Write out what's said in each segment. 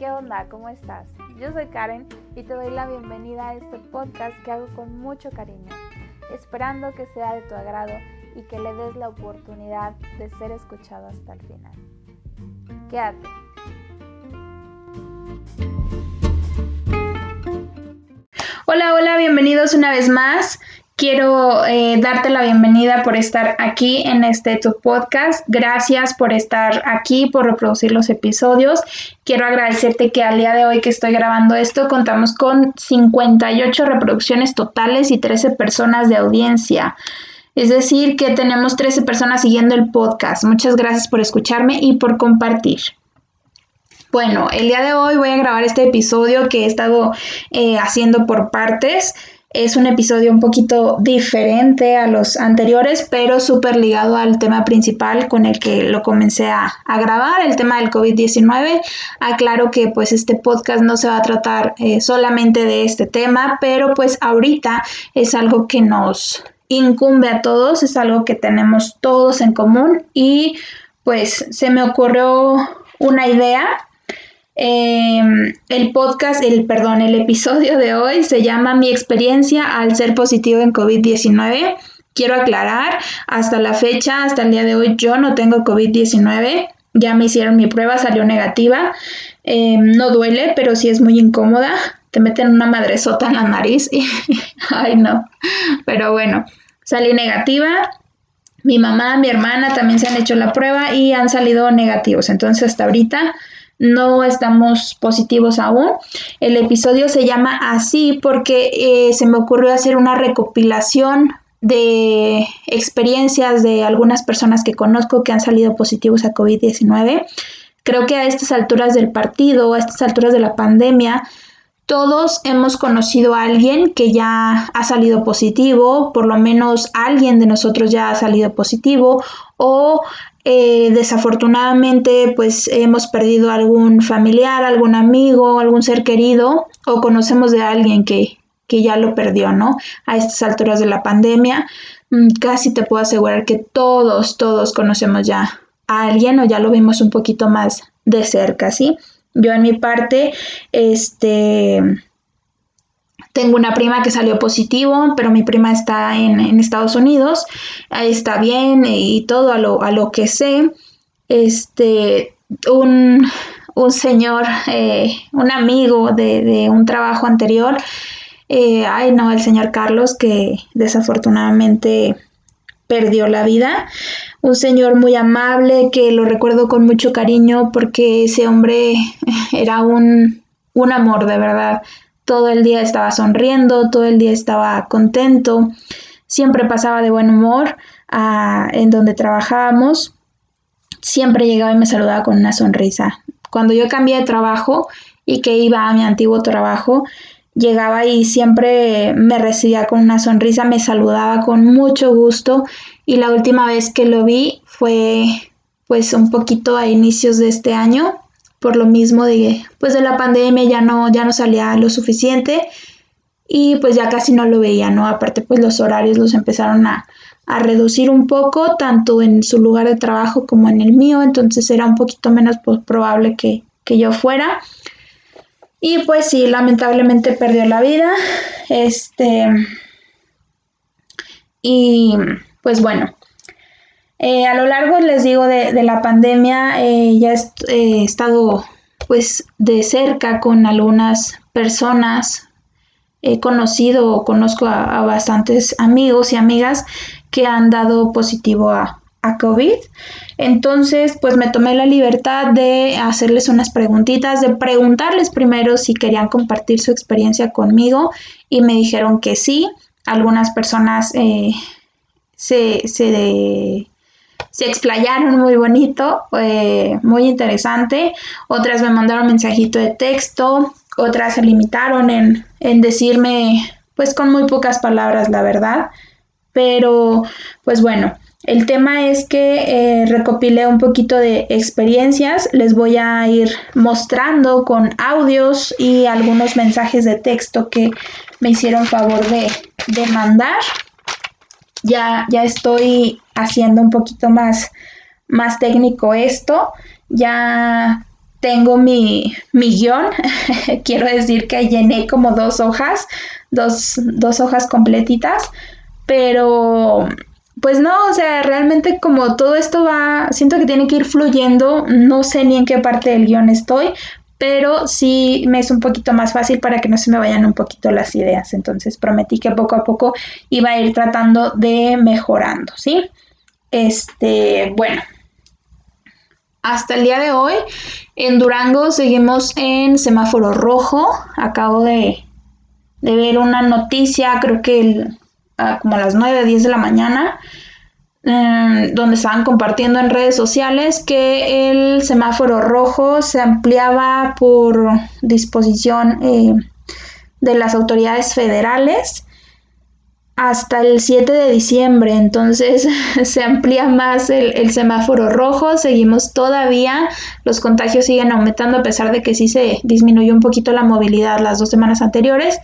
¿qué onda? ¿Cómo estás? Yo soy Karen y te doy la bienvenida a este podcast que hago con mucho cariño, esperando que sea de tu agrado y que le des la oportunidad de ser escuchado hasta el final. Quédate. Hola, hola, bienvenidos una vez más. Quiero eh, darte la bienvenida por estar aquí en este tu podcast. Gracias por estar aquí, por reproducir los episodios. Quiero agradecerte que al día de hoy que estoy grabando esto contamos con 58 reproducciones totales y 13 personas de audiencia. Es decir, que tenemos 13 personas siguiendo el podcast. Muchas gracias por escucharme y por compartir. Bueno, el día de hoy voy a grabar este episodio que he estado eh, haciendo por partes. Es un episodio un poquito diferente a los anteriores, pero súper ligado al tema principal con el que lo comencé a, grabar, el tema del COVID-19. Aclaro que pues este podcast no se va a tratar eh, solamente de este tema, pero pues ahorita es algo que nos incumbe a todos, es algo que tenemos todos en común y pues se me ocurrió una idea Em, el podcast, el perdón, el episodio de hoy se llama Mi experiencia al ser positivo en COVID-19. Quiero aclarar, hasta la fecha, hasta el día de hoy, yo no tengo COVID-19. Ya me hicieron mi prueba, salió negativa. Em, no duele, pero sí es muy incómoda. Te meten una madresota en la nariz y, ay no. Pero bueno, salí negativa. Mi mamá, mi hermana también se han hecho la prueba y han salido negativos. Entonces hasta ahorita no estamos positivos aún. El episodio se llama así porque eh, se me ocurrió hacer una recopilación de experiencias de algunas personas que conozco que han salido positivos a COVID-19. Creo que a estas alturas del partido, a estas alturas de la pandemia, todos hemos conocido a alguien que ya ha salido positivo, por lo menos alguien de nosotros ya ha salido positivo o eh, desafortunadamente pues hemos perdido algún familiar, algún amigo, algún ser querido o conocemos de alguien que, que ya lo perdió, ¿no? A estas alturas de la pandemia, mm, casi te puedo asegurar que todos, todos conocemos ya a alguien o ya lo vimos un poquito más de cerca, ¿sí? Yo en mi parte, este, tengo una prima que salió positivo, pero mi prima está en, Estados Unidos, está bien y todo a lo, a lo que sé. Este, un, señor, eh, un amigo de, un trabajo anterior, eh, ay no, el señor Carlos que desafortunadamente perdió la vida. Un señor muy amable que lo recuerdo con mucho cariño porque ese hombre era un, un amor de verdad. Todo el día estaba sonriendo, todo el día estaba contento, siempre pasaba de buen humor en donde trabajábamos. Siempre llegaba y me saludaba con una sonrisa. Cuando yo cambié de trabajo y que iba a mi antiguo trabajo, llegaba y siempre me recibía con una sonrisa, me saludaba con mucho gusto y la última vez que lo vi fue pues un poquito a inicios de este año, por lo mismo de pues de la pandemia ya no ya no salía lo suficiente y pues ya casi no lo veía, ¿no? Aparte pues los horarios los empezaron a, a reducir un poco, tanto en su lugar de trabajo como en el mío, entonces era un poquito menos pues, probable que, que yo fuera. Y pues sí, lamentablemente perdió la vida. Este. Y pues bueno. Eh, a lo largo, les digo, de, la pandemia, eh, ya he estado pues de cerca con algunas personas. He conocido o conozco a bastantes amigos y amigas que han dado positivo a, a COVID. Entonces, pues me tomé la libertad de hacerles unas preguntitas, de preguntarles primero si querían compartir su experiencia conmigo y me dijeron que sí. Algunas personas eh, se, se, explayaron muy bonito, eh, muy interesante. Otras me mandaron mensajito de texto, otras se limitaron en, en decirme, pues con muy pocas palabras, la verdad. Pero, pues bueno, el tema es que eh, recopilé un poquito de experiencias, les voy a ir mostrando con audios y algunos mensajes de texto que me hicieron favor de, mandar. Ya, ya estoy haciendo un poquito más, más técnico esto, ya tengo mi, mi guion. Quiero decir que llené como dos hojas, dos, dos hojas completitas, pero pues no, o sea, realmente como todo esto va, siento que tiene que ir fluyendo, no sé ni en qué parte del guion estoy, pero sí me es un poquito más fácil para que no se me vayan un poquito las ideas. Entonces prometí que poco a poco iba a ir tratando de mejorando, ¿sí? Este, bueno, hasta el día de hoy en Durango seguimos en semáforo rojo. Acabo de, de ver una noticia, creo que como a las 9, 10 de la mañana, em, donde estaban compartiendo en redes sociales que el semáforo rojo se ampliaba por disposición eh, de las autoridades federales hasta el 7 de diciembre, entonces se amplía más el, semáforo rojo, seguimos todavía, los contagios siguen aumentando a pesar de que sí se disminuyó un poquito la movilidad las dos semanas anteriores,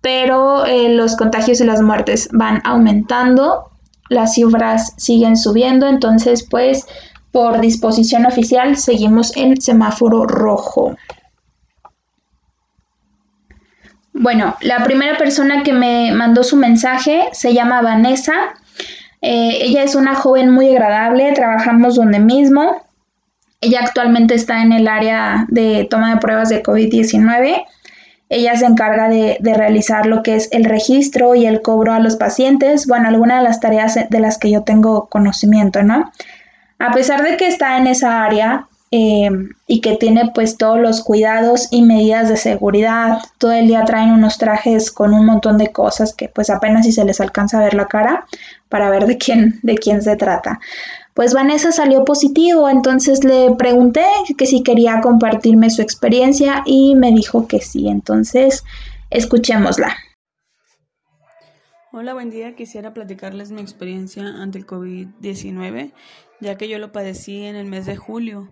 pero eh, los contagios y las muertes van aumentando, las cifras siguen subiendo, entonces pues por disposición oficial seguimos en semáforo rojo. Bueno, la primera persona que me mandó su mensaje se llama Vanessa. Eh, ella es una joven muy agradable, trabajamos donde mismo. Ella actualmente está en el área de toma de pruebas de COVID-19. Ella se encarga de, de, realizar lo que es el registro y el cobro a los pacientes, bueno, algunas de las tareas de las que yo tengo conocimiento, ¿no? A pesar de que está en esa área, eh, y que tiene pues todos los cuidados y medidas de seguridad. Todo el día traen unos trajes con un montón de cosas que pues apenas si se les alcanza a ver la cara para ver de quién, de quién se trata. Pues Vanessa salió positivo, entonces le pregunté que si quería compartirme su experiencia y me dijo que sí, entonces escuchémosla. Hola, buen día. Quisiera platicarles mi experiencia ante el COVID-19, ya que yo lo padecí en el mes de julio.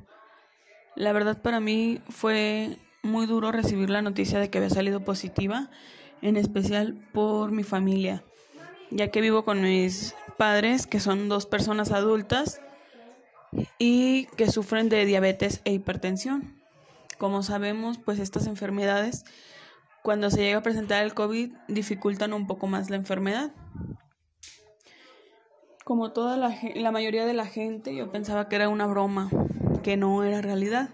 La verdad para mí fue muy duro recibir la noticia de que había salido positiva, en especial por mi familia, ya que vivo con mis padres, que son dos personas adultas y que sufren de diabetes e hipertensión. Como sabemos, pues estas enfermedades, cuando se llega a presentar el COVID, dificultan un poco más la enfermedad. Como toda la, mayoría de la gente, yo pensaba que era una broma, que no era realidad,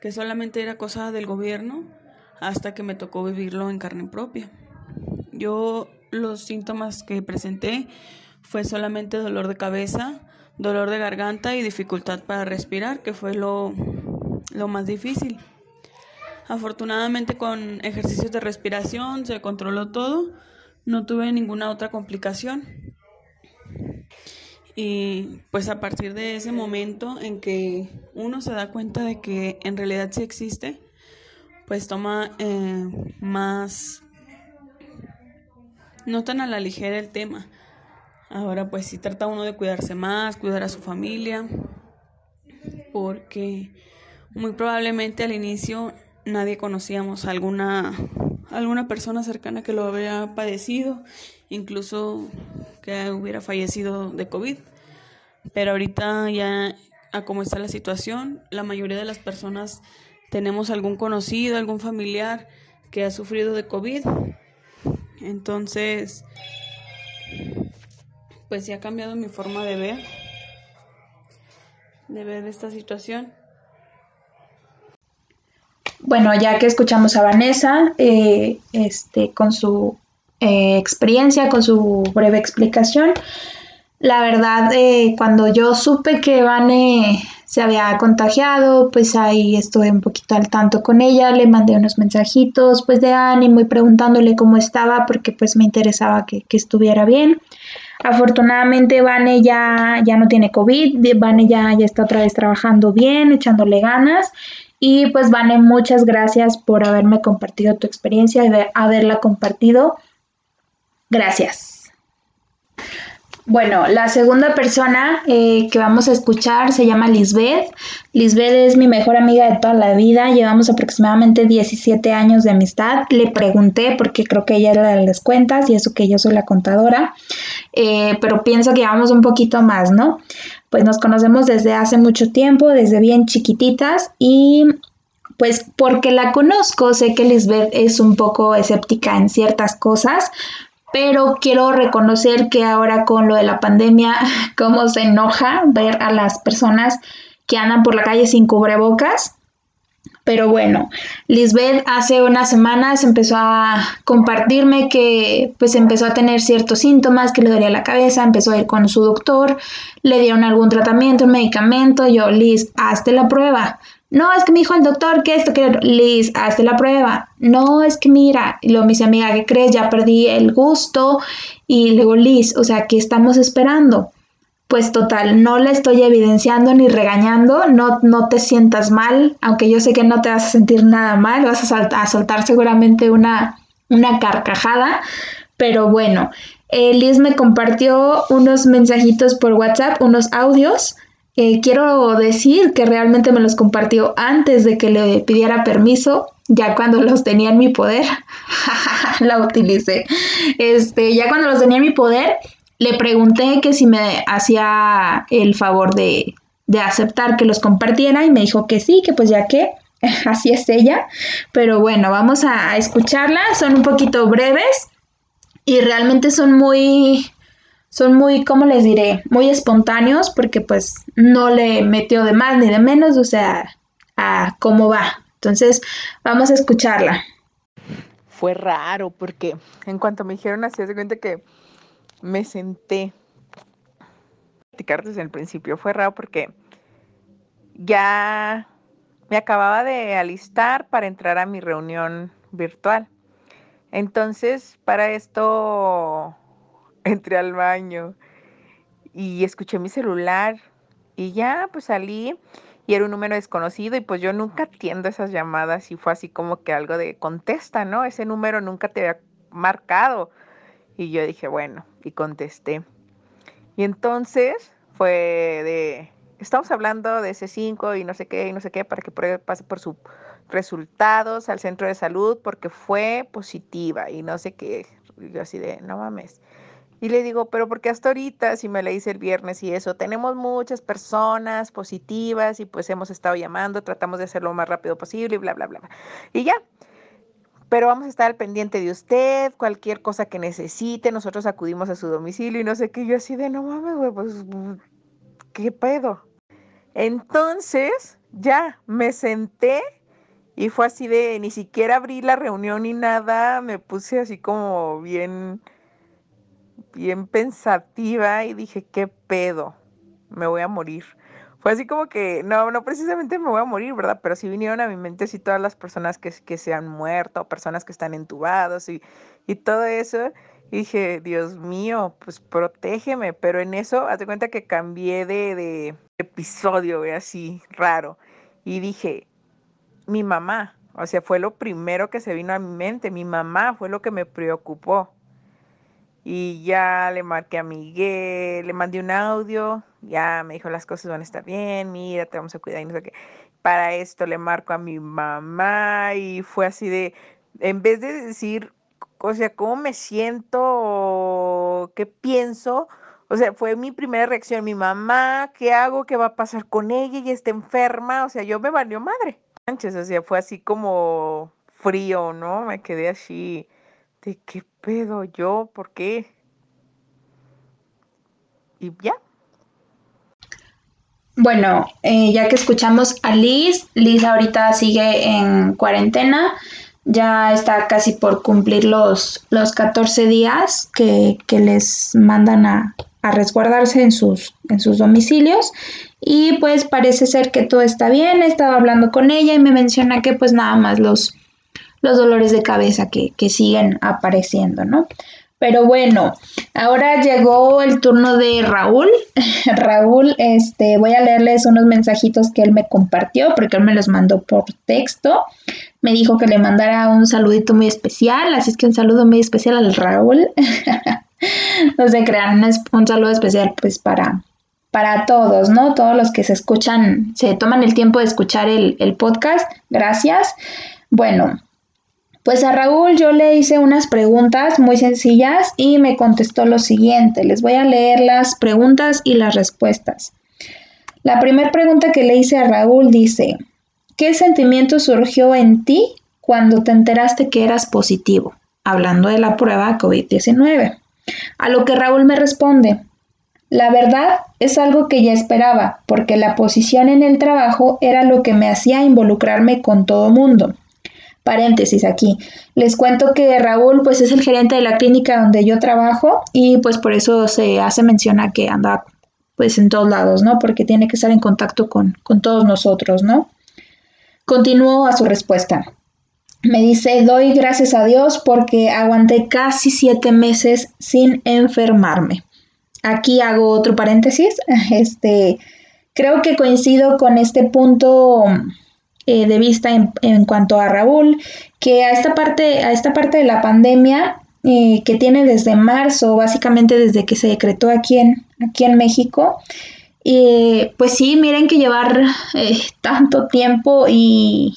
que solamente era cosa del gobierno hasta que me tocó vivirlo en carne propia. Yo los síntomas que presenté fue solamente dolor de cabeza, dolor de garganta y dificultad para respirar, que fue lo, lo más difícil. Afortunadamente con ejercicios de respiración se controló todo, no tuve ninguna otra complicación. Y pues a partir de ese momento en que uno se da cuenta de que en realidad sí existe, pues toma eh, más, no tan a la ligera el tema. Ahora pues sí trata uno de cuidarse más, cuidar a su familia, porque muy probablemente al inicio nadie conocíamos a alguna, alguna persona cercana que lo había padecido, incluso que hubiera fallecido de COVID. Pero ahorita ya a cómo está la situación, la mayoría de las personas tenemos algún conocido, algún familiar que ha sufrido de COVID. Entonces, pues sí ha cambiado mi forma de ver, de ver esta situación. Bueno, ya que escuchamos a Vanessa, eh, este, con su eh, experiencia, con su breve explicación. La verdad, eh, cuando yo supe que Vane se había contagiado, pues ahí estuve un poquito al tanto con ella, le mandé unos mensajitos pues de ánimo y preguntándole cómo estaba porque pues me interesaba que, estuviera bien. Afortunadamente Vane ya, ya no tiene COVID, Vane ya, ya está otra vez trabajando bien, echándole ganas. Y pues Vane, muchas gracias por haberme compartido tu experiencia y haberla compartido Gracias. Bueno, la segunda persona eh, que vamos a escuchar se llama Lisbeth. Lisbeth es mi mejor amiga de toda la vida. Llevamos aproximadamente 17 años de amistad. Le pregunté porque creo que ella era de las cuentas y eso que yo soy la contadora. Eh, pero pienso que llevamos un poquito más, ¿no? pues nos conocemos desde hace mucho tiempo, desde bien chiquititas y pues porque la conozco, sé que Lisbeth es un poco escéptica en ciertas cosas, pero quiero reconocer que ahora con lo de la pandemia, cómo se enoja ver a las personas que andan por la calle sin cubrebocas. Pero bueno, Lisbeth hace unas semanas empezó a compartirme que pues empezó a tener ciertos síntomas, que le dolía la cabeza, empezó a ir con su doctor, le dieron algún tratamiento, un medicamento, yo, Liz, hazte la prueba. No, es que me dijo el doctor que esto, que Liz, hazte la prueba. No, es que mira, y luego dice, amiga, ¿qué crees? Ya perdí el gusto. Y luego, Liz, o sea, ¿qué estamos esperando? Pues total, no le estoy evidenciando ni regañando, no, no te sientas mal, aunque yo sé que no te vas a sentir nada mal, vas a, a soltar seguramente una, una carcajada, pero bueno, eh, Liz me compartió unos mensajitos por WhatsApp, unos audios quiero decir que realmente me los compartió antes de que le pidiera permiso, ya cuando los tenía en mi poder, la utilicé. Este, ya cuando los tenía en mi poder, le pregunté que si me hacía el favor de, de aceptar que los compartiera y me dijo que sí, que pues ya que así es ella. Pero bueno, vamos a escucharla. Son un poquito breves y realmente son muy son muy, ¿cómo les diré? Muy espontáneos porque pues no le metió de más ni de menos, o sea, a cómo va. Entonces, vamos a escucharla. Fue raro porque en cuanto me dijeron así, se cuenta que me senté platicar desde el principio. Fue raro porque ya me acababa de alistar para entrar a mi reunión virtual. Entonces, para esto entré al baño y escuché mi celular y ya pues salí y era un número desconocido y pues yo nunca atiendo esas llamadas y fue así como que algo de contesta, ¿no? Ese número nunca te había marcado. Y yo dije, bueno, y contesté. Y entonces fue de, estamos hablando de ese 5 y no sé qué, y no sé qué, para que pase por sus resultados al centro de salud porque fue positiva y no sé qué. Y yo así de, no mames. Y le digo, pero porque hasta ahorita, si me la hice el viernes y eso, tenemos muchas personas positivas y pues hemos estado llamando, tratamos de hacerlo lo más rápido posible y bla, bla, bla. Y ya. Pero vamos a estar al pendiente de usted, cualquier cosa que necesite, nosotros acudimos a su domicilio y no sé qué. Yo así de, no mames, güey, pues, ¿qué pedo? Entonces, ya, me senté y fue así de, ni siquiera abrí la reunión ni nada, me puse así como bien bien pensativa y dije, ¿qué pedo? Me voy a morir. Fue así como que, no, no precisamente me voy a morir, ¿verdad? Pero sí vinieron a mi mente todas las personas que, que se han muerto, personas que están entubados y, y todo eso. Y dije, Dios mío, pues protégeme. Pero en eso, hazte cuenta que cambié de, de episodio, así, raro. Y dije, mi mamá, o sea, fue lo primero que se vino a mi mente. Mi mamá fue lo que me preocupó. Y ya le marqué a Miguel, le mandé un audio, ya me dijo las cosas van a estar bien, mira, te vamos a cuidar y no sé qué. Para esto le marco a mi mamá y fue así de, en vez de decir, o sea, cómo me siento, qué pienso, o sea, fue mi primera reacción, mi mamá, ¿qué hago? ¿Qué va a pasar con ella? y está enferma, o sea, yo me valió madre. O sea, fue así como frío, ¿no? Me quedé así de qué pedo yo, por qué. Y ya. Bueno, eh, ya que escuchamos a Liz, Liz ahorita sigue en cuarentena, ya está casi por cumplir los, los 14 días que, les mandan a, a, resguardarse en sus, en sus domicilios y pues parece ser que todo está bien, he estado hablando con ella y me menciona que pues nada más los, los dolores de cabeza que, siguen apareciendo, ¿no? Pero bueno, ahora llegó el turno de Raúl. Raúl, este, voy a leerles unos mensajitos que él me compartió, porque él me los mandó por texto. Me dijo que le mandara un saludito muy especial, así es que un saludo muy especial al Raúl. no se crean, un saludo especial pues para, para todos, ¿no? Todos los que se escuchan, se toman el tiempo de escuchar el podcast. Gracias. Bueno, pues a Raúl yo le hice unas preguntas muy sencillas y me contestó lo siguiente. Les voy a leer las preguntas y las respuestas. La primera pregunta que le hice a Raúl dice, ¿qué sentimiento surgió en ti cuando te enteraste que eras positivo? Hablando de la prueba COVID-19. A lo que Raúl me responde, la verdad es algo que ya esperaba, porque la posición en el trabajo era lo que me hacía involucrarme con todo mundo. Paréntesis aquí. Les cuento que Raúl pues es el gerente de la clínica donde yo trabajo y pues por eso se hace mención a que anda pues en todos lados, ¿no? Porque tiene que estar en contacto con, con todos nosotros, ¿no? Continúo a su respuesta. Me dice, doy gracias a Dios porque aguanté casi siete meses sin enfermarme. Aquí hago otro paréntesis. Este, creo que coincido con este punto eh, de vista en, cuanto a Raúl, que a esta parte, a esta parte de la pandemia eh, que tiene desde marzo, básicamente desde que se decretó aquí en, aquí en México, eh, pues sí, miren que llevar tanto tiempo y,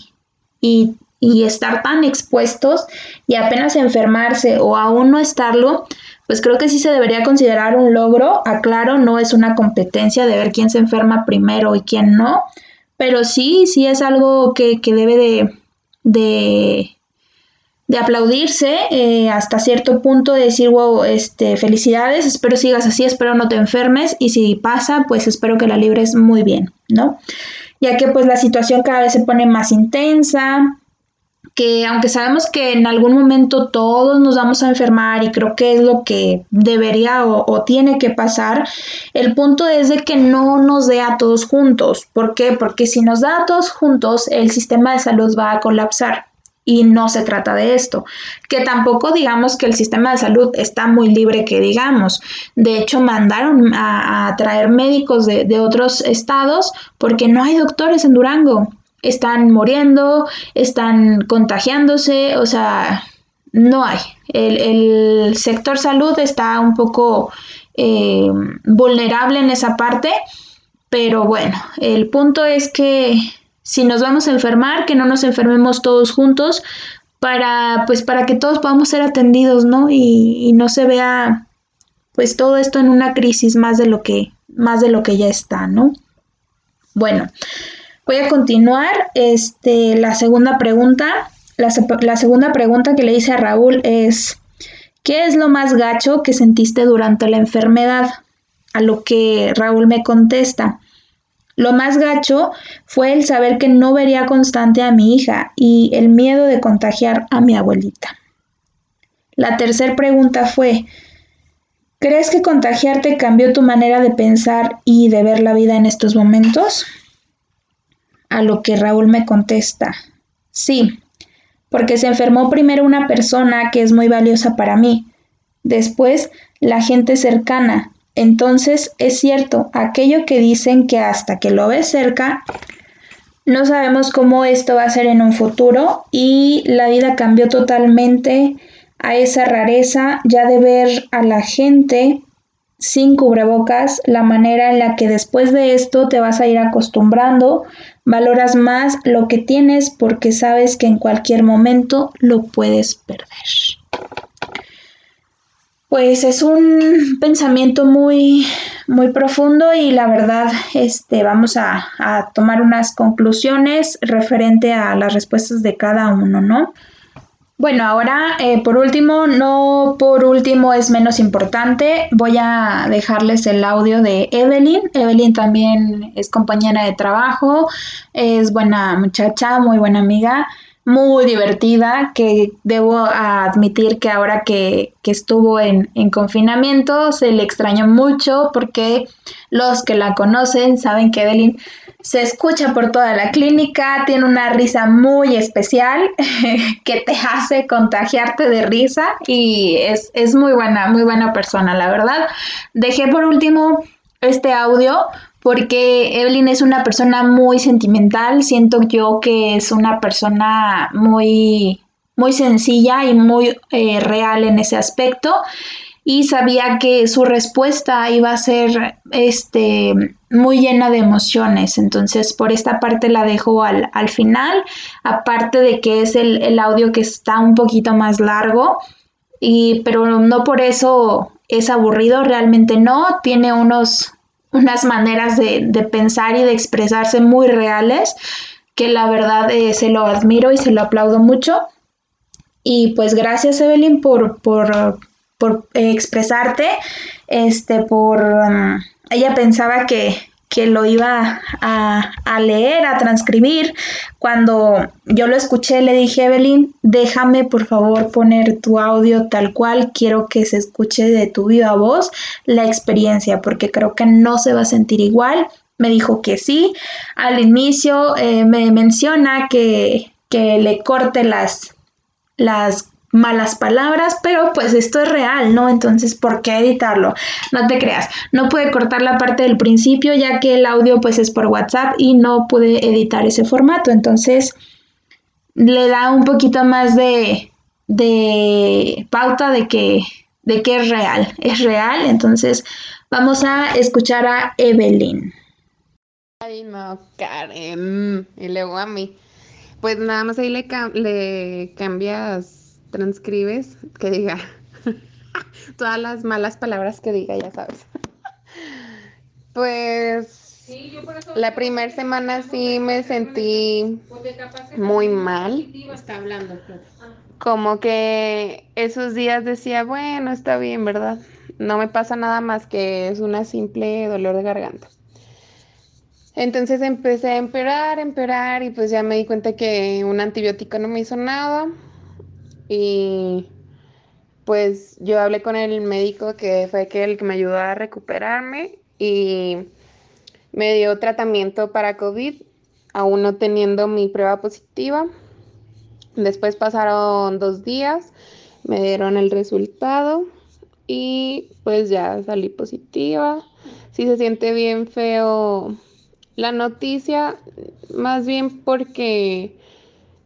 y, y estar tan expuestos y apenas enfermarse o aún no estarlo, pues creo que sí se debería considerar un logro. Aclaro, no es una competencia de ver quién se enferma primero y quién no, pero sí, sí es algo que, debe de, de, aplaudirse eh, hasta cierto punto, de decir, wow, este, felicidades, espero sigas así, espero no te enfermes y si pasa, pues espero que la libres muy bien, ¿no? Ya que pues la situación cada vez se pone más intensa, que aunque sabemos que en algún momento todos nos vamos a enfermar y creo que es lo que debería o, tiene que pasar, el punto es de que no nos dé a todos juntos. ¿Por qué? Porque si nos da a todos juntos, el sistema de salud va a colapsar. Y no se trata de esto. Que tampoco digamos que el sistema de salud está muy libre, que digamos. De hecho, mandaron a, traer médicos de, otros estados porque no hay doctores en Durango están muriendo, están contagiándose, o sea, no hay. El, sector salud está un poco eh, vulnerable en esa parte, pero bueno, el punto es que si nos vamos a enfermar, que no nos enfermemos todos juntos para, pues, para que todos podamos ser atendidos, ¿no? Y, y no se vea, pues, todo esto en una crisis más de lo que, más de lo que ya está, ¿no? Bueno, Voy a continuar. Este, la segunda pregunta. La, la segunda pregunta que le hice a Raúl es, ¿qué es lo más gacho que sentiste durante la enfermedad? A lo que Raúl me contesta, lo más gacho fue el saber que no vería constante a mi hija y el miedo de contagiar a mi abuelita. La tercera pregunta fue, ¿crees que contagiarte cambió tu manera de pensar y de ver la vida en estos momentos? A lo que Raúl me contesta, sí, porque se enfermó primero una persona que es muy valiosa para mí, después la gente cercana. Entonces es cierto, aquello que dicen que hasta que lo ves cerca, no sabemos cómo esto va a ser en un futuro y la vida cambió totalmente a esa rareza ya de ver a la gente sin cubrebocas, la manera en la que después de esto te vas a ir acostumbrando, valoras más lo que tienes porque sabes que en cualquier momento lo puedes perder. Pues es un pensamiento muy, muy profundo y la verdad, este, vamos a, a tomar unas conclusiones referente a las respuestas de cada uno, ¿no? Bueno, ahora eh, por último, no por último es menos importante, voy a dejarles el audio de Evelyn. Evelyn también es compañera de trabajo, es buena muchacha, muy buena amiga, muy divertida, que debo admitir que ahora que, que estuvo en, en confinamiento se le extrañó mucho porque los que la conocen saben que Evelyn se escucha por toda la clínica, tiene una risa muy especial que te hace contagiarte de risa y es, es muy buena, muy buena persona, la verdad. Dejé por último este audio porque Evelyn es una persona muy sentimental, siento yo que es una persona muy, muy sencilla y muy eh, real en ese aspecto y sabía que su respuesta iba a ser este, muy llena de emociones. Entonces, por esta parte la dejo al, final, aparte de que es el, el, audio que está un poquito más largo, y, pero no por eso es aburrido, realmente no, tiene unos unas maneras de, pensar y de expresarse muy reales, que la verdad eh, se lo admiro y se lo aplaudo mucho. Y pues gracias Evelyn por, por, por expresarte, este, por... Um, ella pensaba que, que lo iba a, leer, a transcribir. Cuando yo lo escuché, le dije, Evelyn, déjame por favor poner tu audio tal cual, quiero que se escuche de tu viva voz la experiencia, porque creo que no se va a sentir igual. Me dijo que sí. Al inicio eh, me menciona que, que le corte las, las malas palabras, pero pues esto es real, ¿no? Entonces, ¿por qué editarlo? No te creas, no pude cortar la parte del principio ya que el audio pues es por WhatsApp y no pude editar ese formato, entonces le da un poquito más de, de pauta de que, de que es real, es real, entonces vamos a escuchar a Evelyn. Ay, no, Karen, y luego a mí. Pues nada más ahí le, le cambias transcribes, que diga todas las malas palabras que diga, ya sabes. pues la primera semana sí me sentí muy mal. Como que esos días decía, bueno, está bien, ¿verdad? No me pasa nada más que es una simple dolor de garganta. Entonces empecé a empeorar, empeorar y pues ya me di cuenta que un antibiótico no me hizo nada. Y pues yo hablé con el médico que fue el que me ayudó a recuperarme y me dio tratamiento para COVID, aún no teniendo mi prueba positiva. Después pasaron dos días, me dieron el resultado y pues ya salí positiva. Sí se siente bien feo la noticia, más bien porque,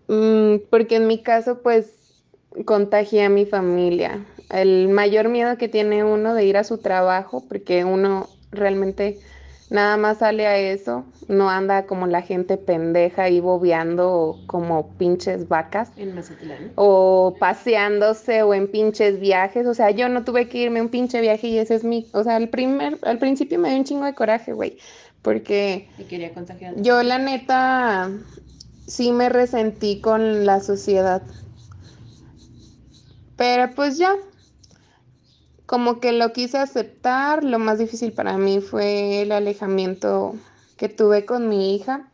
mm, porque en mi caso pues contagié a mi familia. El mayor miedo que tiene uno de ir a su trabajo, porque uno realmente nada más sale a eso, no anda como la gente pendeja y bobeando como pinches vacas. En Mazatlán. O paseándose o en pinches viajes. O sea, yo no tuve que irme a un pinche viaje y ese es mi. O sea, al primer, al principio me dio un chingo de coraje, güey. Porque. quería contagiar. Yo, la neta, sí me resentí con la sociedad pero pues ya, como que lo quise aceptar, lo más difícil para mí fue el alejamiento que tuve con mi hija.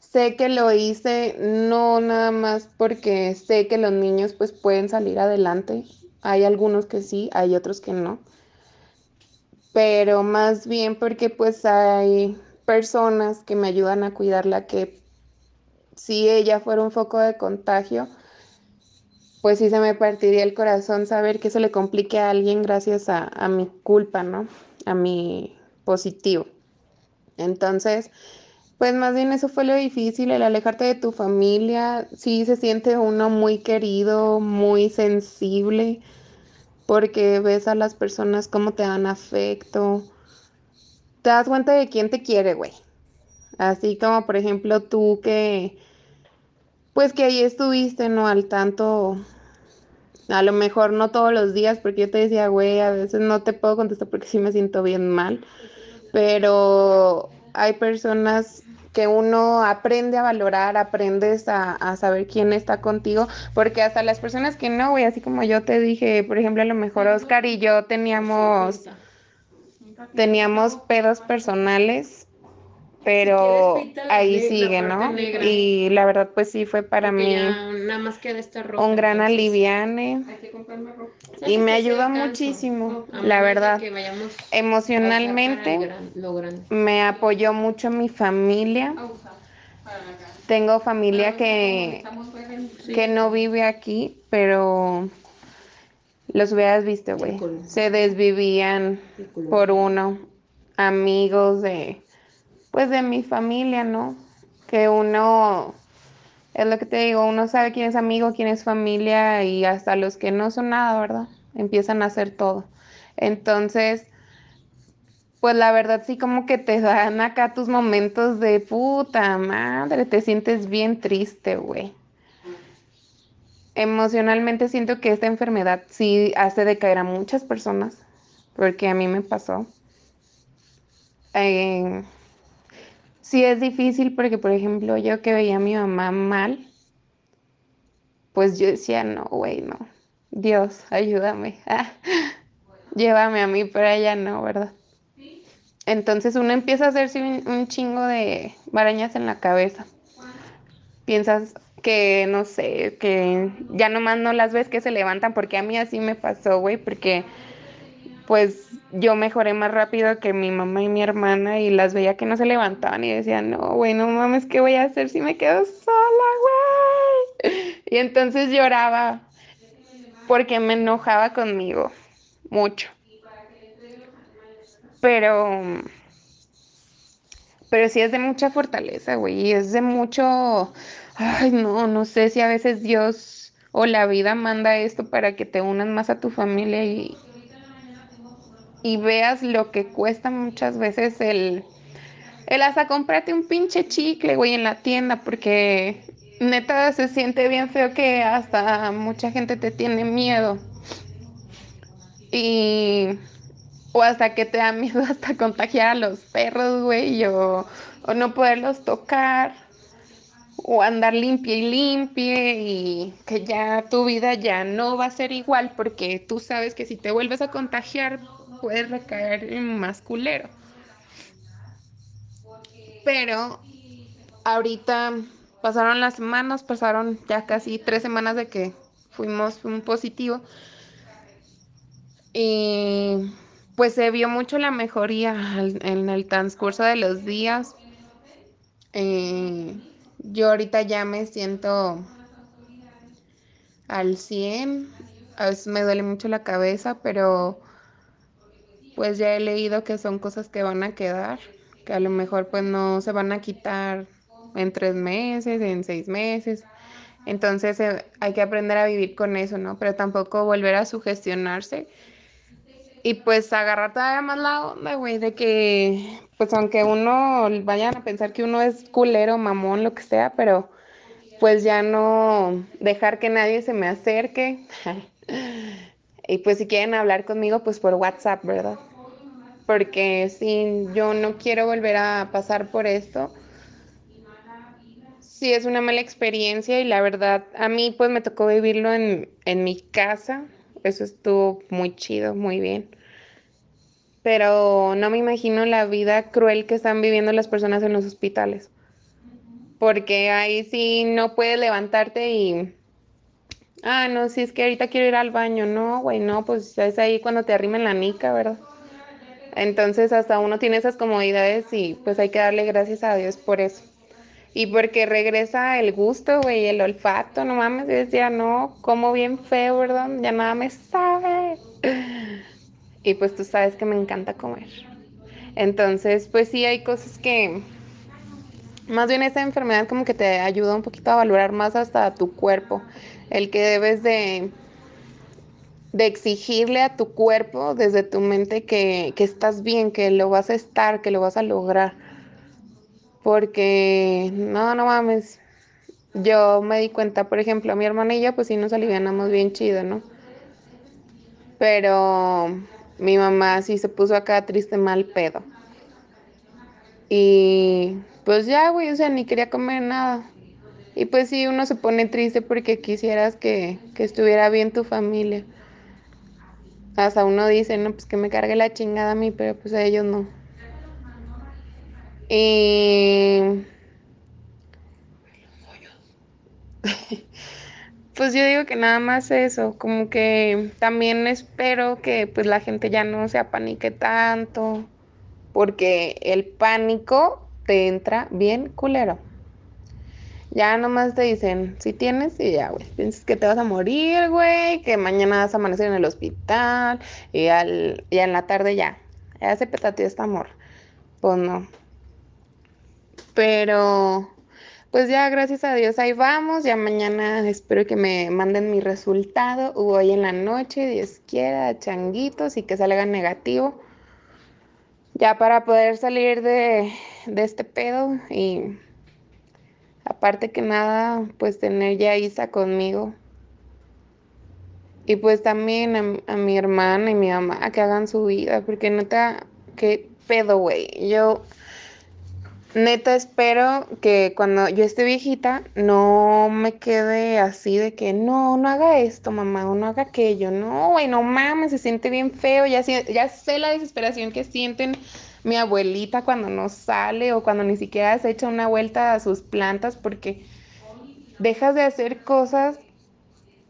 Sé que lo hice no nada más porque sé que los niños pues pueden salir adelante. Hay algunos que sí, hay otros que no. Pero más bien porque pues hay personas que me ayudan a cuidarla que si ella fuera un foco de contagio, pues sí se me partiría el corazón saber que se le complique a alguien gracias a, mi culpa, ¿no? A mi positivo. Entonces, pues más bien eso fue lo difícil, el alejarte de tu familia. Sí se siente uno muy querido, muy sensible, porque ves a las personas cómo te dan afecto. Te das cuenta de quién te quiere, güey. Así como por ejemplo tú que pues que ahí estuviste, ¿no? Al tanto, a lo mejor no todos los días, porque yo te decía, güey, a veces no te puedo contestar porque sí me siento bien mal, pero hay personas que uno aprende a valorar, aprendes a, a, saber quién está contigo, porque hasta las personas que no, güey, así como yo te dije, por ejemplo, a lo mejor Oscar y yo teníamos, teníamos pedos personales pero ahí sigue, ¿no? Y la verdad, pues sí, fue para mí este un gran aliviane. y me ayuda muchísimo, la verdad. Emocionalmente me apoyó mucho mi familia. Tengo familia que, que no vive aquí, pero los hubieras visto, güey. Se desvivían por uno, amigos de pues de mi familia, ¿no? Que uno, es lo que te digo, uno sabe quién es amigo, quién es familia y hasta los que no son nada, ¿verdad? Empiezan a hacer todo. Entonces, pues la verdad sí como que te dan acá tus momentos de puta madre, te sientes bien triste, güey. Emocionalmente siento que esta enfermedad sí hace decaer a muchas personas, porque a mí me pasó. eh, sí es difícil porque, por ejemplo, yo que veía a mi mamá mal, pues yo decía, no, güey, no. Dios, ayúdame. llévame a mí, pero ella no, ¿verdad? Entonces uno empieza a hacerse un, chingo de marañas en la cabeza. Piensas que, no sé, que ya nomás no las ves que se levantan, porque a mí así me pasó, güey, porque pues yo mejoré más rápido que mi mamá y mi hermana y las veía que no se levantaban y decían, no, güey, no mames, ¿qué voy a hacer si me quedo sola, güey? Y entonces lloraba porque me enojaba conmigo mucho. Pero, pero sí es de mucha fortaleza, güey, y es de mucho, ay, no, no sé si a veces Dios o la vida manda esto para que te unas más a tu familia y, y veas lo que cuesta muchas veces el, el hasta comprarte un pinche chicle, güey, en la tienda, porque neta se siente bien feo que hasta mucha gente te tiene miedo. Y o hasta que te da miedo hasta contagiar a los perros, güey, o, o no poderlos tocar, o andar limpia y limpia y que ya tu vida ya no va a ser igual porque tú sabes que si te vuelves a contagiar puedes recaer en más culero. Pero ahorita pasaron las semanas, pasaron ya casi tres semanas de que fuimos un positivo. Y pues se vio mucho la mejoría en el transcurso de los días. Eh, yo ahorita ya me siento al 100. A veces me duele mucho la cabeza, pero pues ya he leído que son cosas que van a quedar, que a lo mejor pues no se van a quitar en tres meses, en seis meses. Entonces eh, hay que aprender a vivir con eso, ¿no? Pero tampoco volver a sugestionarse y pues agarrar todavía más la onda, güey, de que, pues aunque uno vayan a pensar que uno es culero, mamón, lo que sea, pero pues ya no dejar que nadie se me acerque. y pues si quieren hablar conmigo, pues por WhatsApp, ¿verdad? Porque si yo no quiero volver a pasar por esto. Sí, es una mala experiencia y la verdad, a mí pues me tocó vivirlo en, en mi casa, eso estuvo muy chido, muy bien. Pero no me imagino la vida cruel que están viviendo las personas en los hospitales. Porque ahí sí no puedes levantarte y... Ah, no, si es que ahorita quiero ir al baño. No, güey, no, pues es ahí cuando te arrimen la nica, ¿verdad? Entonces hasta uno tiene esas comodidades y pues hay que darle gracias a Dios por eso. Y porque regresa el gusto, güey, el olfato, no mames, yo decía, no, como bien feo, ¿verdad? Ya nada me sabe. Y pues tú sabes que me encanta comer. Entonces, pues sí hay cosas que, más bien esta enfermedad como que te ayuda un poquito a valorar más hasta tu cuerpo. El que debes de, de exigirle a tu cuerpo desde tu mente que, que estás bien, que lo vas a estar, que lo vas a lograr. Porque, no, no mames. Yo me di cuenta, por ejemplo, a mi hermana y yo, pues sí nos alivianamos bien chido, ¿no? Pero mi mamá sí se puso acá triste mal pedo. Y pues ya, güey, o sea, ni quería comer nada. Y pues sí, uno se pone triste porque quisieras que, que estuviera bien tu familia. Hasta uno dice, no, pues que me cargue la chingada a mí, pero pues a ellos no. Y... Pues yo digo que nada más eso, como que también espero que pues la gente ya no se apanique tanto, porque el pánico te entra bien culero. Ya nomás te dicen, si tienes y ya, güey, piensas que te vas a morir, güey, que mañana vas a amanecer en el hospital y, al, y en la tarde ya, ya se petateó esta amor. Pues no, pero pues ya gracias a Dios ahí vamos. Ya mañana espero que me manden mi resultado. Hoy en la noche, Dios quiera, changuitos y que salga negativo. Ya para poder salir de, de este pedo y aparte que nada, pues tener ya Isa conmigo. Y pues también a, mi hermana y mi mamá que hagan su vida, porque neta, qué pedo, güey. Yo neta espero que cuando yo esté viejita no me quede así de que no, no haga esto, mamá, o no haga aquello. No, güey, no mames, se siente bien feo. Ya sé la desesperación que sienten mi abuelita cuando no sale o cuando ni siquiera se echa una vuelta a sus plantas porque dejas de hacer cosas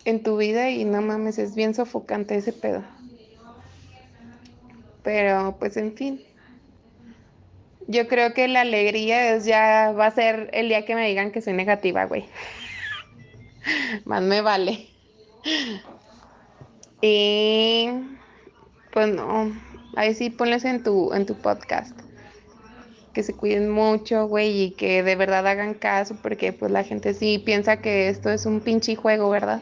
en tu vida y no mames, es bien sofocante ese pedo. Pero pues en fin. Yo creo que la alegría es ya va a ser el día que me digan que soy negativa, güey. Más me vale. Y pues no, ahí sí ponles en tu en tu podcast. Que se cuiden mucho, güey, y que de verdad hagan caso porque pues la gente sí piensa que esto es un pinche juego, ¿verdad?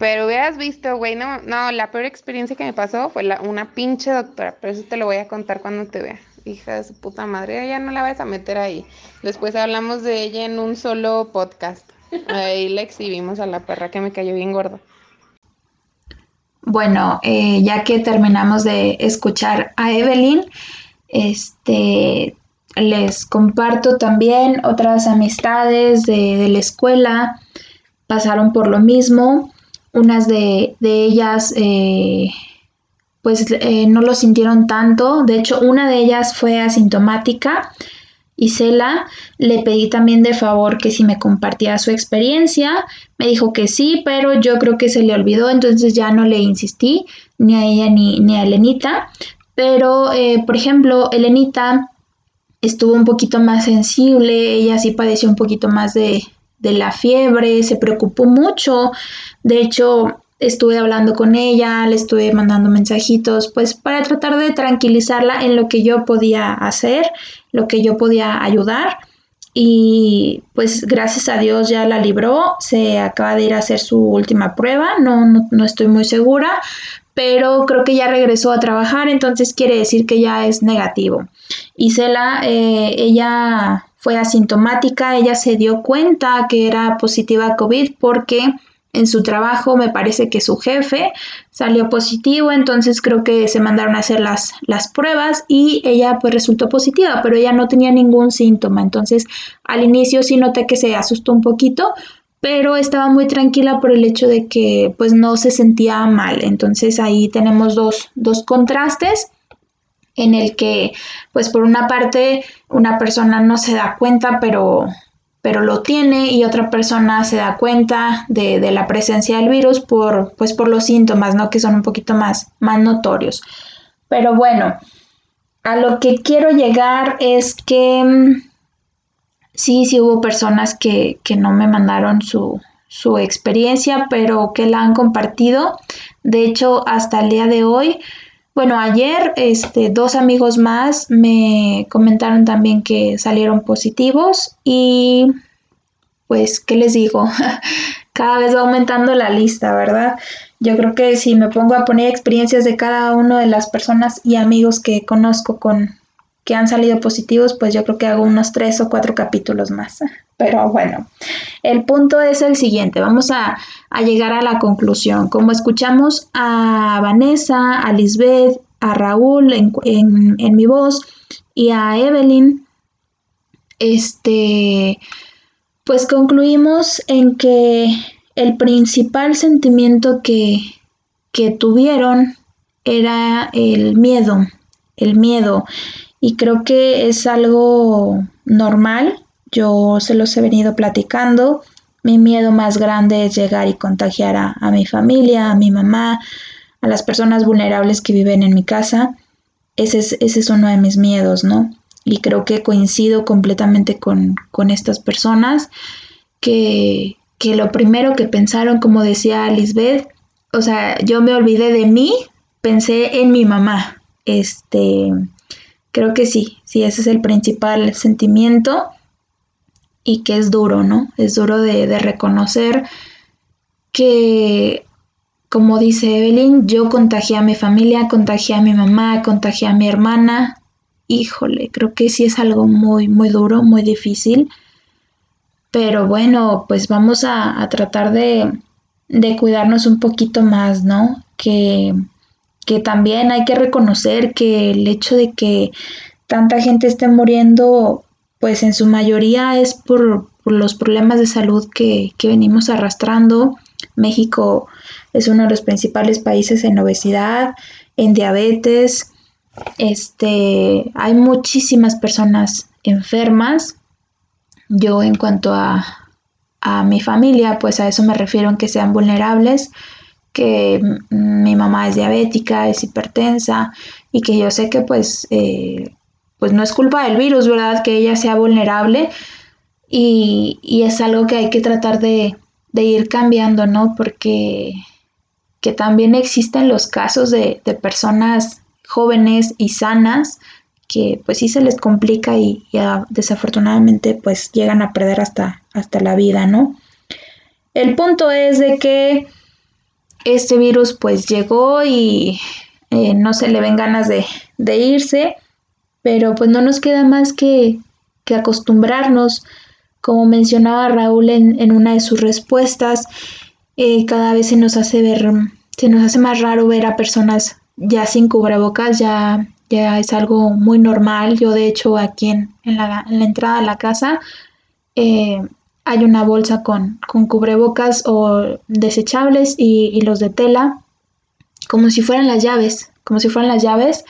Pero hubieras visto, güey, no, no, la peor experiencia que me pasó fue la, una pinche doctora, pero eso te lo voy a contar cuando te vea. Hija de su puta madre, ya no la vas a meter ahí. Después hablamos de ella en un solo podcast. Ahí le exhibimos a la perra que me cayó bien gordo. Bueno, eh, ya que terminamos de escuchar a Evelyn, este, les comparto también otras amistades de, la escuela, pasaron por lo mismo unas de, ellas eh, pues eh, no lo sintieron tanto. De hecho, una de ellas fue asintomática. Y Cela le pedí también de favor que si me compartía su experiencia. Me dijo que sí, pero yo creo que se le olvidó, entonces ya no le insistí ni a ella ni, ni a Elenita. Pero, eh, por ejemplo, Elenita estuvo un poquito más sensible, ella sí padeció un poquito más de, de la fiebre, se preocupó mucho. De hecho, estuve hablando con ella, le estuve mandando mensajitos, pues para tratar de tranquilizarla en lo que yo podía hacer, lo que yo podía ayudar. Y pues gracias a Dios ya la libró, se acaba de ir a hacer su última prueba, no, no, estoy muy segura, pero creo que ya regresó a trabajar, entonces quiere decir que ya es negativo. Y Cela, eh, ella fue asintomática, ella se dio cuenta que era positiva a COVID porque en su trabajo me parece que su jefe salió positivo, entonces creo que se mandaron a hacer las, las pruebas y ella pues resultó positiva, pero ella no tenía ningún síntoma, entonces al inicio sí noté que se asustó un poquito, pero estaba muy tranquila por el hecho de que pues no se sentía mal, entonces ahí tenemos dos, dos contrastes en el que, pues por una parte, una persona no se da cuenta, pero, pero lo tiene y otra persona se da cuenta de, de, la presencia del virus por, pues por los síntomas, ¿no? Que son un poquito más, más notorios. Pero bueno, a lo que quiero llegar es que mm, sí, sí hubo personas que, que no me mandaron su, su experiencia, pero que la han compartido. De hecho, hasta el día de hoy, bueno, ayer este, dos amigos más me comentaron también que salieron positivos y pues, ¿qué les digo? cada vez va aumentando la lista, ¿verdad? Yo creo que si me pongo a poner experiencias de cada una de las personas y amigos que conozco con que han salido positivos, pues yo creo que hago unos tres o cuatro capítulos más. Pero bueno, el punto es el siguiente, vamos a, llegar a la conclusión. Como escuchamos a Vanessa, a Lisbeth, a Raúl en, mi voz y a Evelyn, este, pues concluimos en que el principal sentimiento que, que tuvieron era el miedo, el miedo. Y creo que es algo normal yo se los he venido platicando. Mi miedo más grande es llegar y contagiar a, mi familia, a mi mamá, a las personas vulnerables que viven en mi casa. Ese es, ese es uno de mis miedos, ¿no? Y creo que coincido completamente con, con estas personas que, que lo primero que pensaron, como decía Lisbeth, o sea, yo me olvidé de mí, pensé en mi mamá. Este, creo que sí, sí, ese es el principal sentimiento y que es duro, ¿no? Es duro de, reconocer que, como dice Evelyn, yo contagié a mi familia, contagié a mi mamá, contagié a mi hermana. Híjole, creo que sí es algo muy, muy duro, muy difícil. Pero bueno, pues vamos a, tratar de, de, cuidarnos un poquito más, ¿no? Que, que también hay que reconocer que el hecho de que tanta gente esté muriendo, pues en su mayoría es por, los problemas de salud que, que venimos arrastrando. México es uno de los principales países en obesidad, en diabetes. Este, hay muchísimas personas enfermas. Yo en cuanto a, a mi familia, pues a eso me refiero en que sean vulnerables, que mi mamá es diabética, es hipertensa y que yo sé que pues, eh, pues no es culpa del virus, ¿verdad? Que ella sea vulnerable y, y es algo que hay que tratar de, de ir cambiando, ¿no? Porque que también existen los casos de, de, personas jóvenes y sanas que pues sí se les complica y, desafortunadamente pues llegan a perder hasta, hasta la vida, ¿no? El punto es de que este virus pues llegó y eh, no se le ven ganas de, de, irse, pero pues no nos queda más que, que acostumbrarnos como mencionaba Raúl en, en una de sus respuestas, eh, cada vez se nos hace ver, se nos hace más raro ver a personas ya sin cubrebocas, ya, ya es algo muy normal. Yo de hecho aquí en, en, la, en la, entrada de la casa eh, hay una bolsa con, con, cubrebocas o desechables y, los de tela, como si fueran las llaves, como si fueran las llaves.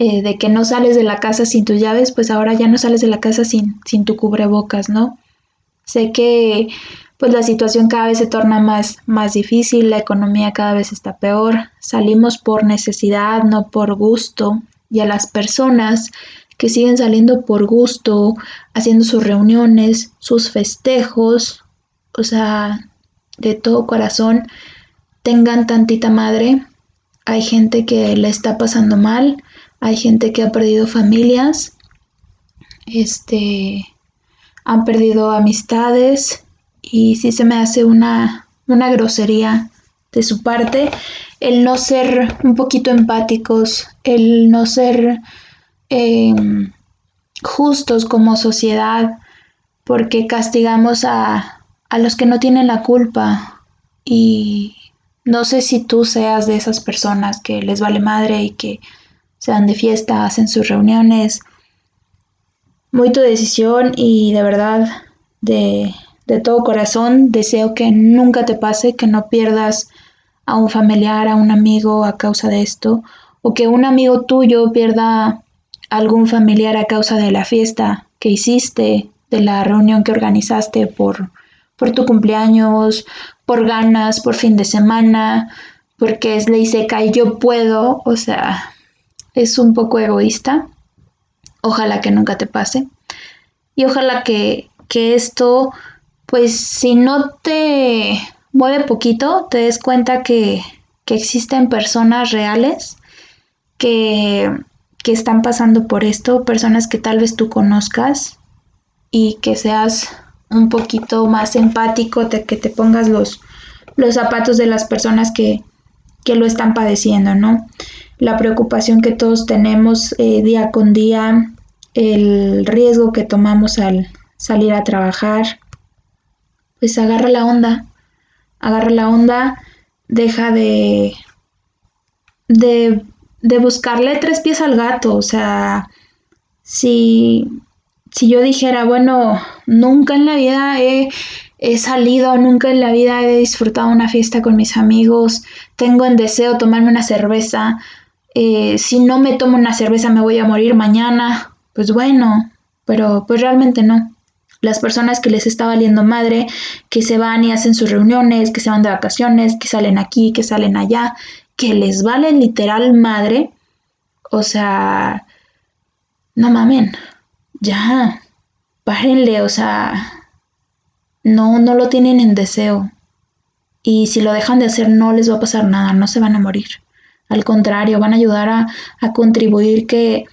Eh, de que no sales de la casa sin tus llaves, pues ahora ya no sales de la casa sin, sin tu cubrebocas, ¿no? Sé que pues la situación cada vez se torna más, más difícil, la economía cada vez está peor, salimos por necesidad, no por gusto, y a las personas que siguen saliendo por gusto, haciendo sus reuniones, sus festejos, o sea, de todo corazón, tengan tantita madre. Hay gente que le está pasando mal, hay gente que ha perdido familias, este, han perdido amistades y sí se me hace una, una grosería de su parte el no ser un poquito empáticos, el no ser eh, justos como sociedad, porque castigamos a, a los que no tienen la culpa. Y no sé si tú seas de esas personas que les vale madre y que se dan de fiesta, hacen sus reuniones, muy tu decisión y de verdad, de, de todo corazón, deseo que nunca te pase, que no pierdas a un familiar, a un amigo a causa de esto, o que un amigo tuyo pierda algún familiar a causa de la fiesta que hiciste, de la reunión que organizaste por, por tu cumpleaños, por ganas, por fin de semana, porque es ley seca y yo puedo, o sea, es un poco egoísta. Ojalá que nunca te pase. Y ojalá que, que esto, pues si no te mueve poquito, te des cuenta que, que existen personas reales que, que están pasando por esto, personas que tal vez tú conozcas y que seas un poquito más empático, te, que te pongas los, los zapatos de las personas que, que lo están padeciendo, ¿no? la preocupación que todos tenemos eh, día con día, el riesgo que tomamos al salir a trabajar, pues agarra la onda, agarra la onda, deja de, de, de buscarle tres pies al gato, o sea, si, si yo dijera, bueno, nunca en la vida he he salido, nunca en la vida he disfrutado una fiesta con mis amigos, tengo en deseo tomarme una cerveza, eh, si no me tomo una cerveza me voy a morir mañana, pues bueno, pero pues realmente no. Las personas que les está valiendo madre, que se van y hacen sus reuniones, que se van de vacaciones, que salen aquí, que salen allá, que les vale literal madre, o sea, no mamen, ya, párenle, o sea, no, no lo tienen en deseo. Y si lo dejan de hacer no les va a pasar nada, no se van a morir. Al contrario, van a ayudar a, a contribuir que,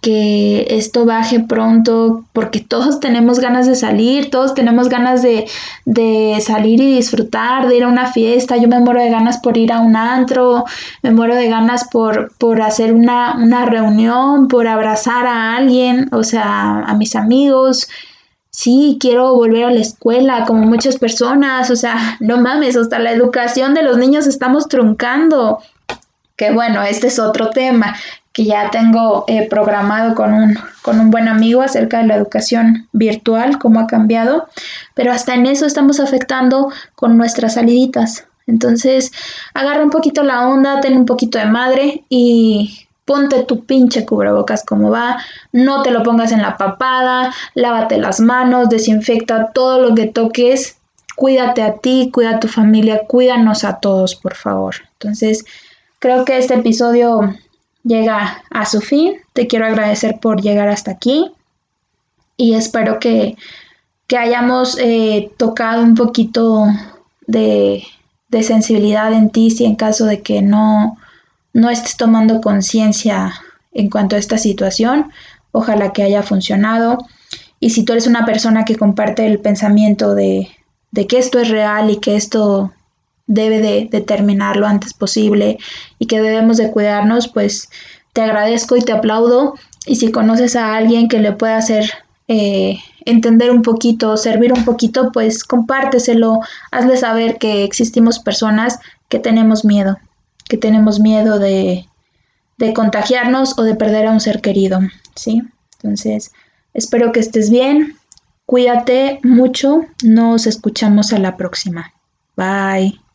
que esto baje pronto, porque todos tenemos ganas de salir, todos tenemos ganas de, de, salir y disfrutar, de ir a una fiesta. Yo me muero de ganas por ir a un antro, me muero de ganas por, por hacer una, una reunión, por abrazar a alguien, o sea, a mis amigos. Sí, quiero volver a la escuela como muchas personas, o sea, no mames, hasta la educación de los niños estamos truncando que bueno, este es otro tema que ya tengo eh, programado con un, con un buen amigo acerca de la educación virtual, cómo ha cambiado, pero hasta en eso estamos afectando con nuestras saliditas. Entonces, agarra un poquito la onda, ten un poquito de madre y ponte tu pinche cubrebocas como va, no te lo pongas en la papada, lávate las manos, desinfecta todo lo que toques, cuídate a ti, cuida a tu familia, cuídanos a todos, por favor. Entonces, creo que este episodio llega a su fin. Te quiero agradecer por llegar hasta aquí y espero que, hayamos eh, tocado un poquito de, sensibilidad en ti si en caso de que no, no estés tomando conciencia en cuanto a esta situación. Ojalá que haya funcionado. Y si tú eres una persona que comparte el pensamiento de, de que esto es real y que esto debe de, terminar lo antes posible y que debemos de cuidarnos, pues te agradezco y te aplaudo. Y si conoces a alguien que le pueda hacer eh, entender un poquito, servir un poquito, pues compárteselo, hazle saber que existimos personas que tenemos miedo, que tenemos miedo de, de contagiarnos o de perder a un ser querido, ¿sí? Entonces, espero que estés bien, cuídate mucho, nos escuchamos a la próxima. Bye.